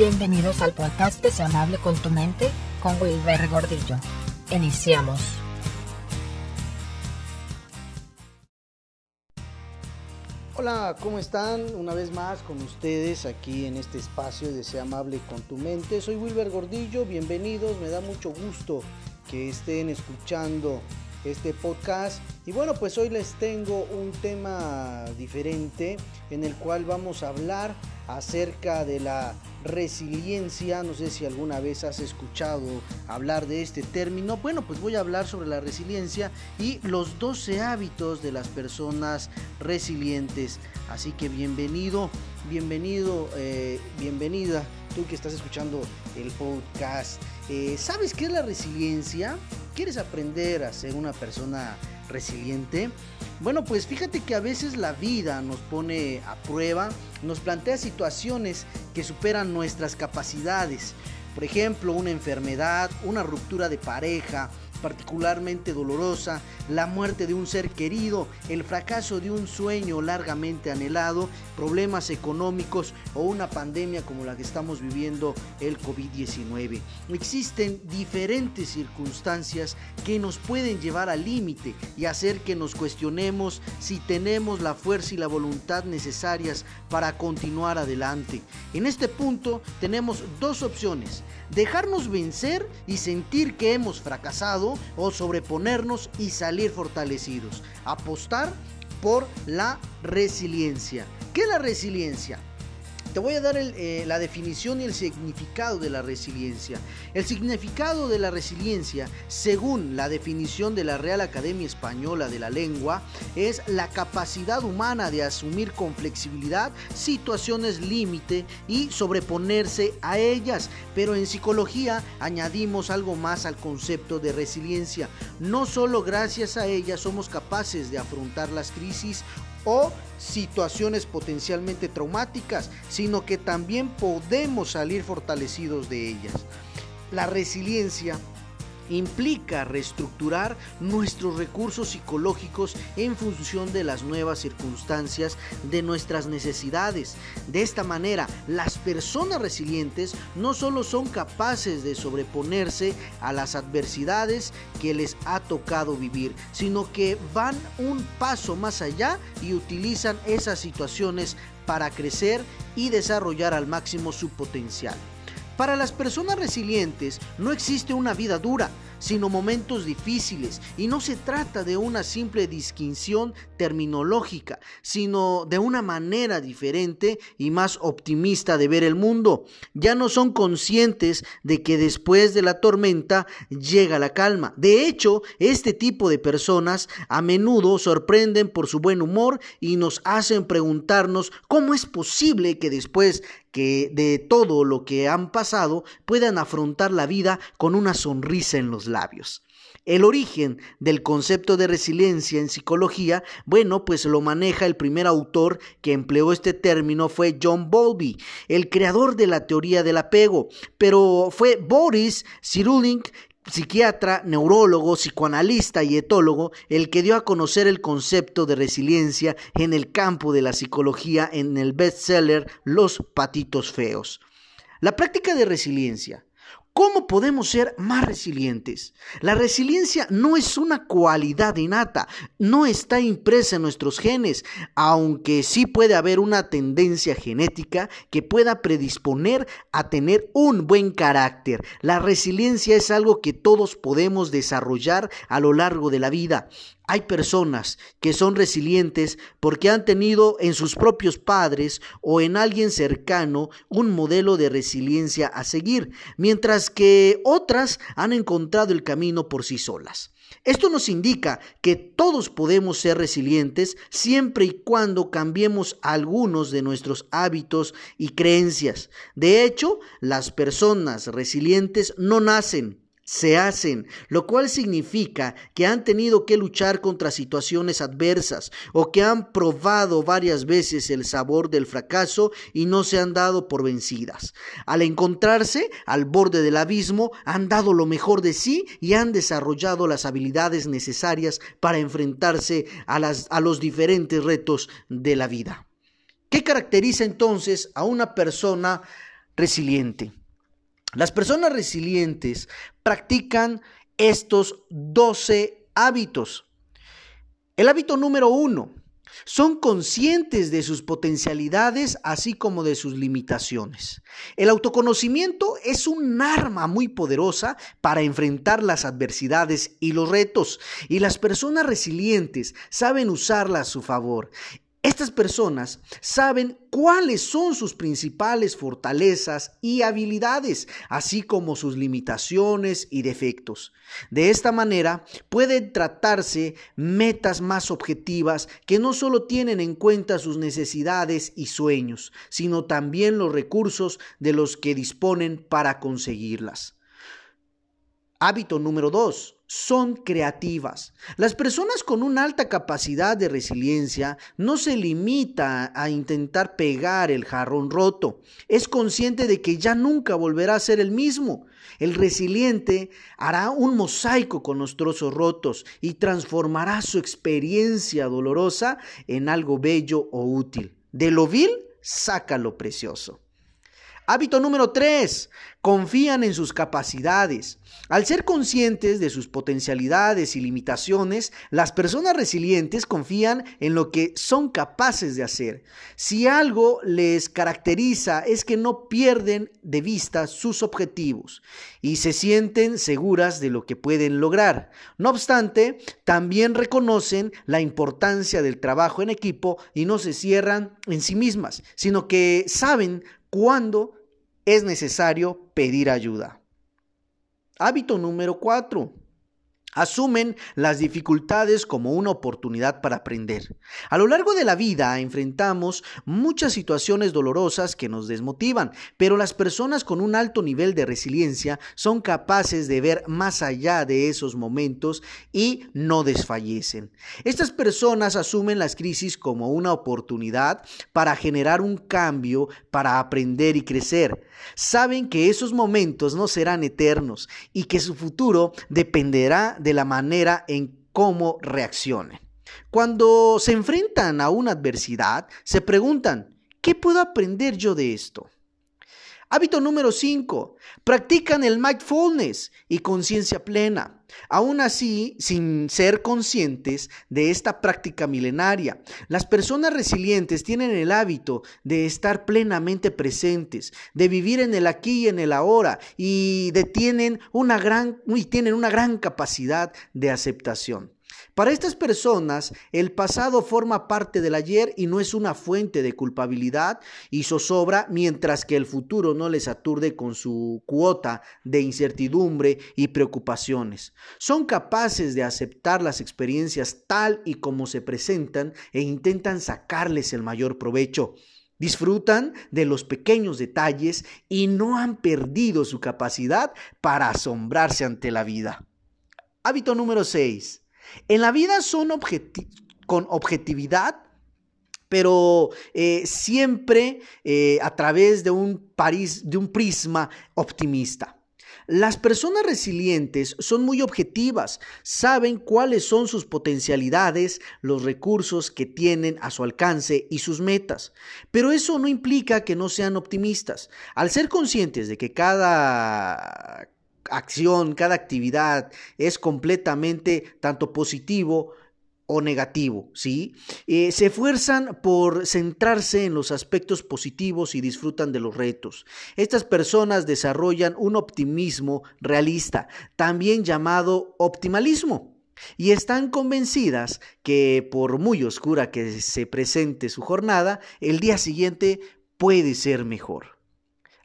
Bienvenidos al podcast de Amable con tu mente con Wilber Gordillo. Iniciamos. Hola, ¿cómo están? Una vez más con ustedes aquí en este espacio de Sea Amable con tu mente. Soy Wilber Gordillo, bienvenidos, me da mucho gusto que estén escuchando este podcast. Y bueno, pues hoy les tengo un tema diferente en el cual vamos a hablar acerca de la resiliencia. No sé si alguna vez has escuchado hablar de este término. Bueno, pues voy a hablar sobre la resiliencia y los 12 hábitos de las personas resilientes. Así que bienvenido, bienvenido, eh, bienvenida tú que estás escuchando el podcast. Eh, ¿Sabes qué es la resiliencia? ¿Quieres aprender a ser una persona resiliente? Bueno, pues fíjate que a veces la vida nos pone a prueba, nos plantea situaciones que superan nuestras capacidades. Por ejemplo, una enfermedad, una ruptura de pareja, particularmente dolorosa, la muerte de un ser querido, el fracaso de un sueño largamente anhelado, problemas económicos o una pandemia como la que estamos viviendo el COVID-19. Existen diferentes circunstancias que nos pueden llevar al límite y hacer que nos cuestionemos si tenemos la fuerza y la voluntad necesarias para continuar adelante. En este punto tenemos dos opciones, dejarnos vencer y sentir que hemos fracasado o sobreponernos y salir fortalecidos. Apostar por la resiliencia. ¿Qué es la resiliencia? Te voy a dar eh, la definición y el significado de la resiliencia. El significado de la resiliencia, según la definición de la Real Academia Española de la Lengua, es la capacidad humana de asumir con flexibilidad situaciones límite y sobreponerse a ellas. Pero en psicología añadimos algo más al concepto de resiliencia. No solo gracias a ella somos capaces de afrontar las crisis o situaciones potencialmente traumáticas, sino que también podemos salir fortalecidos de ellas. La resiliencia implica reestructurar nuestros recursos psicológicos en función de las nuevas circunstancias de nuestras necesidades. De esta manera, las personas resilientes no solo son capaces de sobreponerse a las adversidades que les ha tocado vivir, sino que van un paso más allá y utilizan esas situaciones para crecer y desarrollar al máximo su potencial. Para las personas resilientes no existe una vida dura, sino momentos difíciles, y no se trata de una simple distinción terminológica, sino de una manera diferente y más optimista de ver el mundo. Ya no son conscientes de que después de la tormenta llega la calma. De hecho, este tipo de personas a menudo sorprenden por su buen humor y nos hacen preguntarnos cómo es posible que después que de todo lo que han pasado puedan afrontar la vida con una sonrisa en los labios. El origen del concepto de resiliencia en psicología, bueno, pues lo maneja el primer autor que empleó este término fue John Bowlby, el creador de la teoría del apego, pero fue Boris Cyrulnik psiquiatra, neurólogo, psicoanalista y etólogo, el que dio a conocer el concepto de resiliencia en el campo de la psicología en el bestseller Los patitos feos. La práctica de resiliencia ¿Cómo podemos ser más resilientes? La resiliencia no es una cualidad innata, no está impresa en nuestros genes, aunque sí puede haber una tendencia genética que pueda predisponer a tener un buen carácter. La resiliencia es algo que todos podemos desarrollar a lo largo de la vida. Hay personas que son resilientes porque han tenido en sus propios padres o en alguien cercano un modelo de resiliencia a seguir, mientras que otras han encontrado el camino por sí solas. Esto nos indica que todos podemos ser resilientes siempre y cuando cambiemos algunos de nuestros hábitos y creencias. De hecho, las personas resilientes no nacen, se hacen, lo cual significa que han tenido que luchar contra situaciones adversas o que han probado varias veces el sabor del fracaso y no se han dado por vencidas. Al encontrarse al borde del abismo, han dado lo mejor de sí y han desarrollado las habilidades necesarias para enfrentarse a, los diferentes retos de la vida. ¿Qué caracteriza entonces a una persona resiliente. Las personas resilientes practican estos 12 hábitos. El hábito número uno, son conscientes de sus potencialidades así como de sus limitaciones. El autoconocimiento es un arma muy poderosa para enfrentar las adversidades y los retos, y las personas resilientes saben usarla a su favor. Estas personas saben cuáles son sus principales fortalezas y habilidades, así como sus limitaciones y defectos. De esta manera pueden tratarse metas más objetivas que no solo tienen en cuenta sus necesidades y sueños, sino también los recursos de los que disponen para conseguirlas. Hábito número 2 son creativas. Las personas con una alta capacidad de resiliencia no se limita a intentar pegar el jarrón roto. Es consciente de que ya nunca volverá a ser el mismo. El resiliente hará un mosaico con los trozos rotos y transformará su experiencia dolorosa en algo bello o útil. De lo vil, saca lo precioso. Hábito número 3. Confían en sus capacidades. Al ser conscientes de sus potencialidades y limitaciones, las personas resilientes confían en lo que son capaces de hacer. Si algo les caracteriza es que no pierden de vista sus objetivos y se sienten seguras de lo que pueden lograr. No obstante, también reconocen la importancia del trabajo en equipo y no se cierran en sí mismas, sino que saben cuándo es necesario pedir ayuda. Hábito número 4. Asumen las dificultades como una oportunidad para aprender. A lo largo de la vida enfrentamos muchas situaciones dolorosas que nos desmotivan, pero las personas con un alto nivel de resiliencia son capaces de ver más allá de esos momentos y no desfallecen. Estas personas asumen las crisis como una oportunidad para generar un cambio, para aprender y crecer. Saben que esos momentos no serán eternos y que su futuro dependerá de la manera en cómo reaccionen. Cuando se enfrentan a una adversidad, se preguntan, ¿qué puedo aprender yo de esto? Hábito número 5. Practican el mindfulness y conciencia plena. Aún así, sin ser conscientes de esta práctica milenaria, las personas resilientes tienen el hábito de estar plenamente presentes, de vivir en el aquí y en el ahora y, y tienen una gran capacidad de aceptación. Para estas personas, el pasado forma parte del ayer y no es una fuente de culpabilidad y zozobra, mientras que el futuro no les aturde con su cuota de incertidumbre y preocupaciones. Son capaces de aceptar las experiencias tal y como se presentan e intentan sacarles el mayor provecho. Disfrutan de los pequeños detalles y no han perdido su capacidad para asombrarse ante la vida. Hábito número 6 en la vida son con objetividad, pero eh, siempre eh, a través de un, de un prisma optimista. Las personas resilientes son muy objetivas, saben cuáles son sus potencialidades, los recursos que tienen a su alcance y sus metas. Pero eso no implica que no sean optimistas. Al ser conscientes de que cada acción, cada actividad es completamente tanto positivo o negativo, ¿sí? Eh, se esfuerzan por centrarse en los aspectos positivos y disfrutan de los retos. Estas personas desarrollan un optimismo realista, también llamado optimalismo. Y están convencidas que por muy oscura que se presente su jornada, el día siguiente puede ser mejor.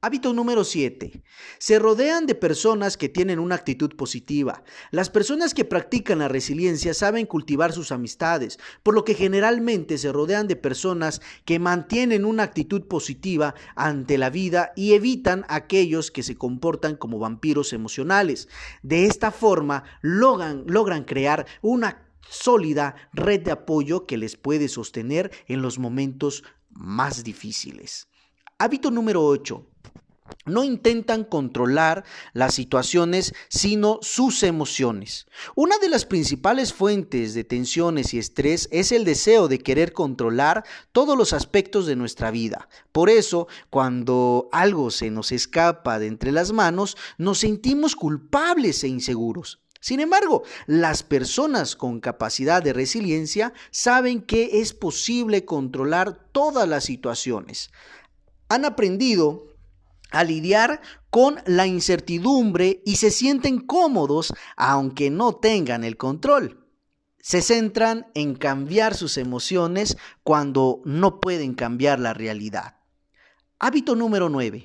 Hábito número 7. Se rodean de personas que tienen una actitud positiva. Las personas que practican la resiliencia saben cultivar sus amistades, por lo que generalmente se rodean de personas que mantienen una actitud positiva ante la vida y evitan aquellos que se comportan como vampiros emocionales. De esta forma logran, logran crear una sólida red de apoyo que les puede sostener en los momentos más difíciles. Hábito número 8. No intentan controlar las situaciones, sino sus emociones. Una de las principales fuentes de tensiones y estrés es el deseo de querer controlar todos los aspectos de nuestra vida. Por eso, cuando algo se nos escapa de entre las manos, nos sentimos culpables e inseguros. Sin embargo, las personas con capacidad de resiliencia saben que es posible controlar todas las situaciones. Han aprendido a lidiar con la incertidumbre y se sienten cómodos aunque no tengan el control. Se centran en cambiar sus emociones cuando no pueden cambiar la realidad. Hábito número 9.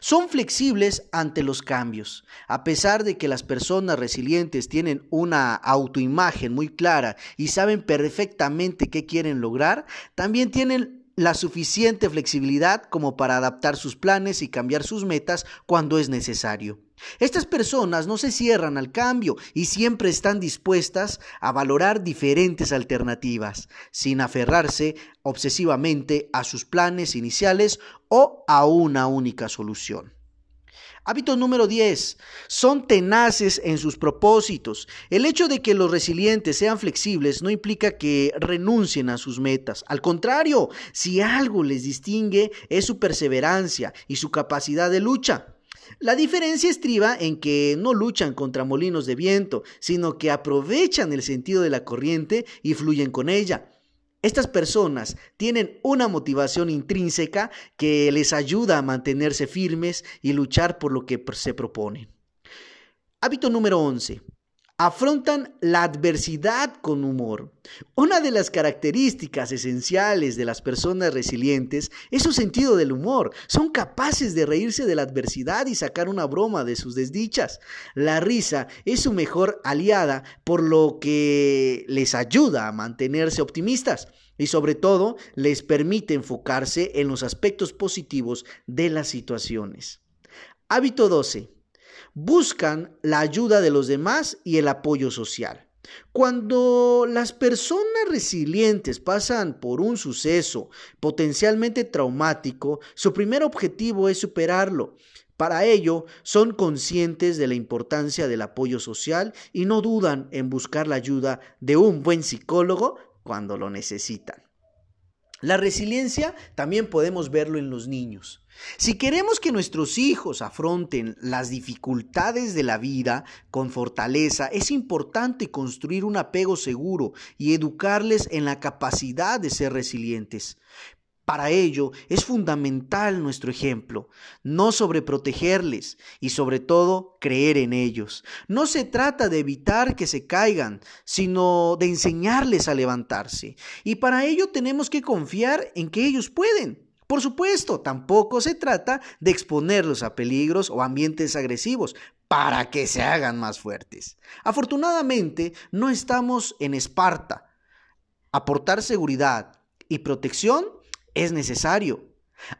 Son flexibles ante los cambios. A pesar de que las personas resilientes tienen una autoimagen muy clara y saben perfectamente qué quieren lograr, también tienen la suficiente flexibilidad como para adaptar sus planes y cambiar sus metas cuando es necesario. Estas personas no se cierran al cambio y siempre están dispuestas a valorar diferentes alternativas, sin aferrarse obsesivamente a sus planes iniciales o a una única solución. Hábito número 10. Son tenaces en sus propósitos. El hecho de que los resilientes sean flexibles no implica que renuncien a sus metas. Al contrario, si algo les distingue es su perseverancia y su capacidad de lucha. La diferencia estriba en que no luchan contra molinos de viento, sino que aprovechan el sentido de la corriente y fluyen con ella. Estas personas tienen una motivación intrínseca que les ayuda a mantenerse firmes y luchar por lo que se proponen. Hábito número 11 afrontan la adversidad con humor. Una de las características esenciales de las personas resilientes es su sentido del humor. Son capaces de reírse de la adversidad y sacar una broma de sus desdichas. La risa es su mejor aliada, por lo que les ayuda a mantenerse optimistas y sobre todo les permite enfocarse en los aspectos positivos de las situaciones. Hábito 12 buscan la ayuda de los demás y el apoyo social. Cuando las personas resilientes pasan por un suceso potencialmente traumático, su primer objetivo es superarlo. Para ello, son conscientes de la importancia del apoyo social y no dudan en buscar la ayuda de un buen psicólogo cuando lo necesitan. La resiliencia también podemos verlo en los niños. Si queremos que nuestros hijos afronten las dificultades de la vida con fortaleza, es importante construir un apego seguro y educarles en la capacidad de ser resilientes. Para ello es fundamental nuestro ejemplo, no sobreprotegerles y sobre todo creer en ellos. No se trata de evitar que se caigan, sino de enseñarles a levantarse. Y para ello tenemos que confiar en que ellos pueden. Por supuesto, tampoco se trata de exponerlos a peligros o ambientes agresivos para que se hagan más fuertes. Afortunadamente, no estamos en Esparta. Aportar seguridad y protección es necesario.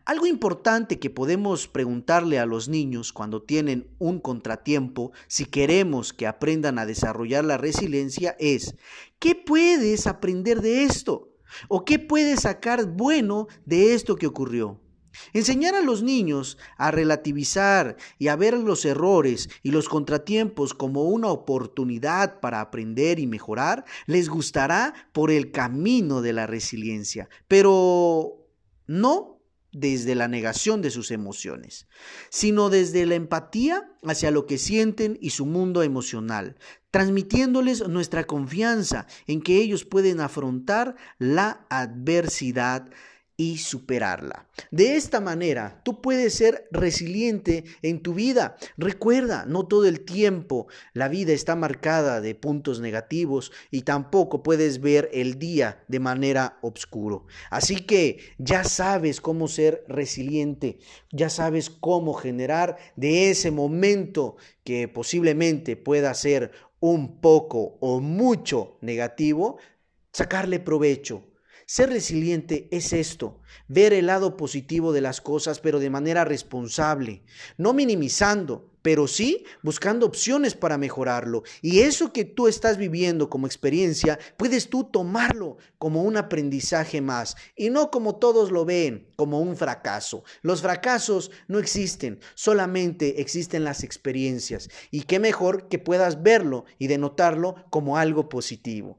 Algo importante que podemos preguntarle a los niños cuando tienen un contratiempo, si queremos que aprendan a desarrollar la resiliencia, es, ¿qué puedes aprender de esto? ¿O qué puedes sacar bueno de esto que ocurrió? Enseñar a los niños a relativizar y a ver los errores y los contratiempos como una oportunidad para aprender y mejorar les gustará por el camino de la resiliencia, pero no desde la negación de sus emociones, sino desde la empatía hacia lo que sienten y su mundo emocional, transmitiéndoles nuestra confianza en que ellos pueden afrontar la adversidad y superarla. De esta manera, tú puedes ser resiliente en tu vida. Recuerda, no todo el tiempo la vida está marcada de puntos negativos y tampoco puedes ver el día de manera oscuro. Así que ya sabes cómo ser resiliente, ya sabes cómo generar de ese momento que posiblemente pueda ser un poco o mucho negativo, sacarle provecho ser resiliente es esto, ver el lado positivo de las cosas, pero de manera responsable, no minimizando, pero sí buscando opciones para mejorarlo. Y eso que tú estás viviendo como experiencia, puedes tú tomarlo como un aprendizaje más y no como todos lo ven, como un fracaso. Los fracasos no existen, solamente existen las experiencias. Y qué mejor que puedas verlo y denotarlo como algo positivo.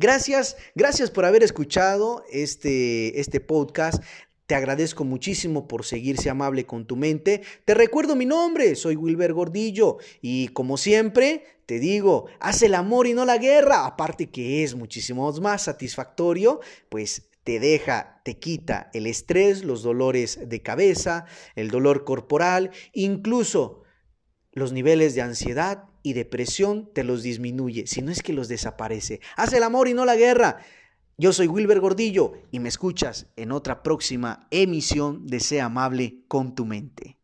Gracias, gracias por haber escuchado este, este podcast. Te agradezco muchísimo por seguirse amable con tu mente. Te recuerdo mi nombre, soy Wilber Gordillo y como siempre te digo, haz el amor y no la guerra, aparte que es muchísimo más satisfactorio, pues te deja, te quita el estrés, los dolores de cabeza, el dolor corporal, incluso los niveles de ansiedad y depresión te los disminuye, si no es que los desaparece. Haz el amor y no la guerra. Yo soy Wilber Gordillo y me escuchas en otra próxima emisión de Sea Amable con tu mente.